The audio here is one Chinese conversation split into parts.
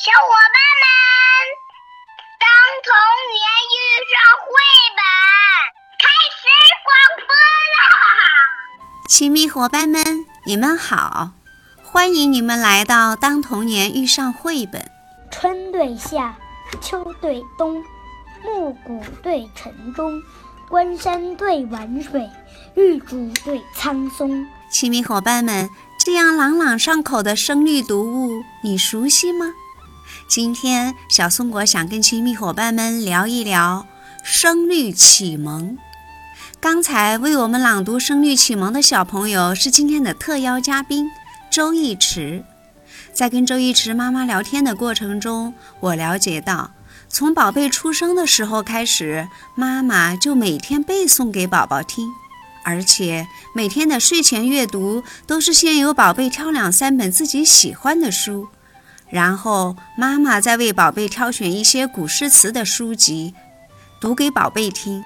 小伙伴们，当童年遇上绘本，开始广播啦！亲密伙伴们，你们好，欢迎你们来到《当童年遇上绘本》。春对夏，秋对冬，暮鼓对晨钟，关山对晚水，玉竹对苍松。亲密伙伴们，这样朗朗上口的声律读物，你熟悉吗？今天，小松果想跟亲密伙伴们聊一聊声律启蒙。刚才为我们朗读声律启蒙的小朋友是今天的特邀嘉宾周一驰。在跟周一驰妈妈聊天的过程中，我了解到，从宝贝出生的时候开始，妈妈就每天背诵给宝宝听，而且每天的睡前阅读都是先由宝贝挑两三本自己喜欢的书。然后妈妈再为宝贝挑选一些古诗词的书籍，读给宝贝听。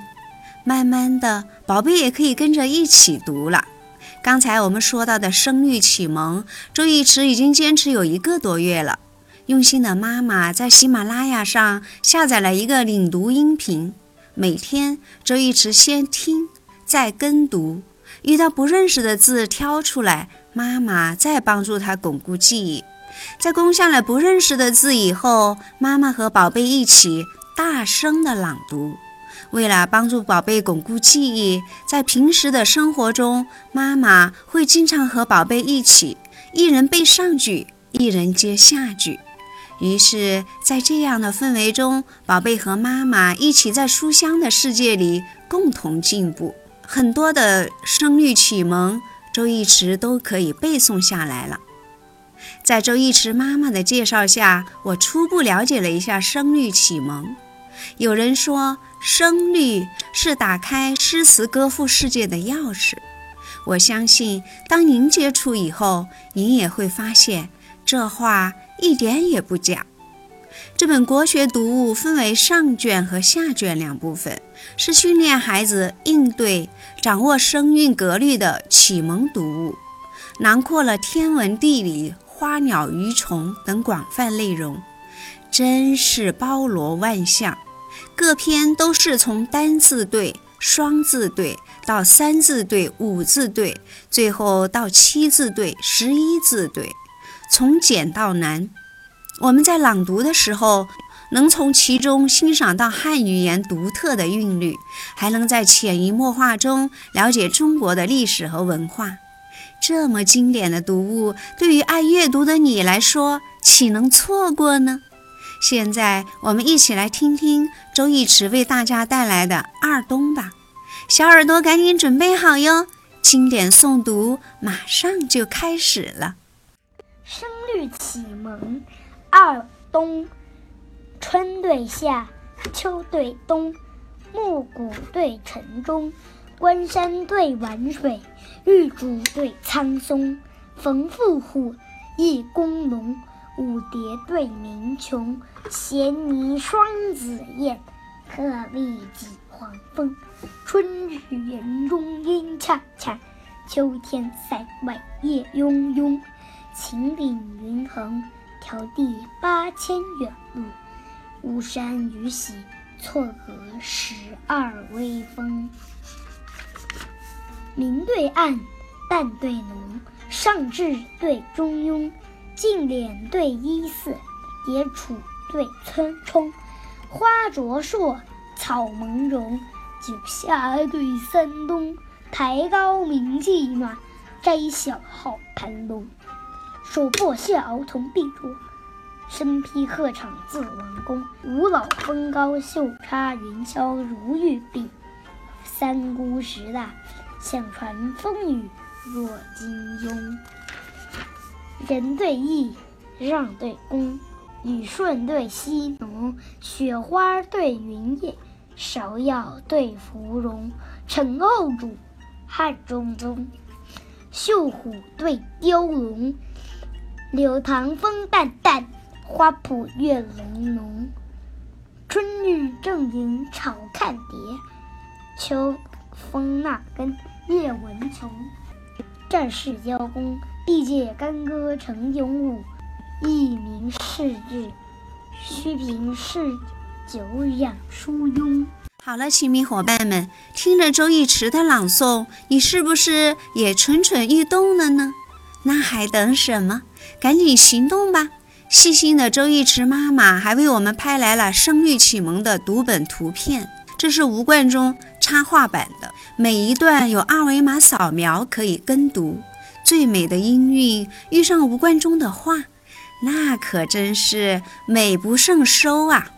慢慢的，宝贝也可以跟着一起读了。刚才我们说到的声律启蒙，周一驰已经坚持有一个多月了。用心的妈妈在喜马拉雅上下载了一个领读音频，每天周一驰先听，再跟读。遇到不认识的字挑出来，妈妈再帮助他巩固记忆。在攻下了不认识的字以后，妈妈和宝贝一起大声的朗读。为了帮助宝贝巩固记忆，在平时的生活中，妈妈会经常和宝贝一起，一人背上句，一人接下句。于是，在这样的氛围中，宝贝和妈妈一起在书香的世界里共同进步。很多的声律启蒙，周一驰都可以背诵下来了。在周一池妈妈的介绍下，我初步了解了一下声律启蒙。有人说，声律是打开诗词歌赋世界的钥匙。我相信，当您接触以后，您也会发现这话一点也不假。这本国学读物分为上卷和下卷两部分，是训练孩子应对、掌握声韵格律的启蒙读物，囊括了天文地理。花鸟鱼虫等广泛内容，真是包罗万象。各篇都是从单字对、双字对到三字对、五字对，最后到七字对、十一字对，从简到难。我们在朗读的时候，能从其中欣赏到汉语言独特的韵律，还能在潜移默化中了解中国的历史和文化。这么经典的读物，对于爱阅读的你来说，岂能错过呢？现在我们一起来听听周一驰为大家带来的《二冬》吧，小耳朵赶紧准备好哟！经典诵读马上就开始了。声律启蒙，《二冬》，春对夏，秋对冬，暮鼓对晨钟。关山对晚水，玉竹对苍松，冯妇虎，叶公龙，舞蝶对鸣琼，衔泥双紫燕，鹤立几黄蜂。春日园中莺恰恰，秋天塞外叶雍雍。秦岭云横，迢递八千远路，巫山雨洗，错隔十二微风。明对暗，淡对浓，上至对中庸，净敛对依次，野楚对村冲，花灼烁，草蒙茸，九夏对三冬，台高明气暖，斋小号盘龙，手破谢鳌同碧卓，身披鹤氅自王宫，五老峰高袖插云霄如玉璧，三姑十大。想传风雨若金庸，人对义，让对恭，雨顺对溪浓，雪花对云叶，芍药对芙蓉，陈后主，汉中宗，绣虎对雕龙，柳塘风淡淡，花圃月浓浓，春日正迎草看蝶，秋风那根。叶文琼，战士交功，历届干戈成勇武，一鸣世志。须凭嗜酒养疏慵。好了，亲密伙伴们，听着周逸驰的朗诵，你是不是也蠢蠢欲动了呢？那还等什么？赶紧行动吧！细心的周逸驰妈妈还为我们拍来了《声律启蒙》的读本图片，这是吴冠中插画版的，每一段有二维码扫描可以跟读。最美的音韵遇上吴冠中的画，那可真是美不胜收啊！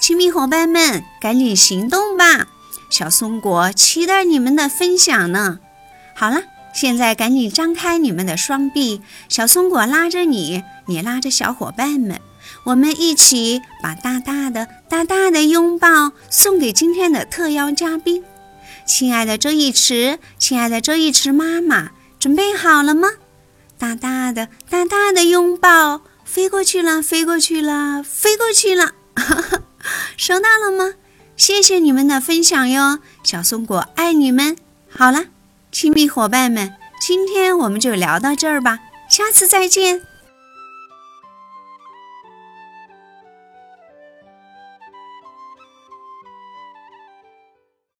亲密伙伴们，赶紧行动吧！小松果期待你们的分享呢。好了，现在赶紧张开你们的双臂，小松果拉着你，你拉着小伙伴们，我们一起把大大的、大大的拥抱送给今天的特邀嘉宾，亲爱的周逸驰，亲爱的周逸驰妈妈，准备好了吗？大大的、大大的拥抱，飞过去了，飞过去了，飞过去了。哈哈。收到了吗？谢谢你们的分享哟，小松果爱你们。好了，亲密伙伴们，今天我们就聊到这儿吧，下次再见。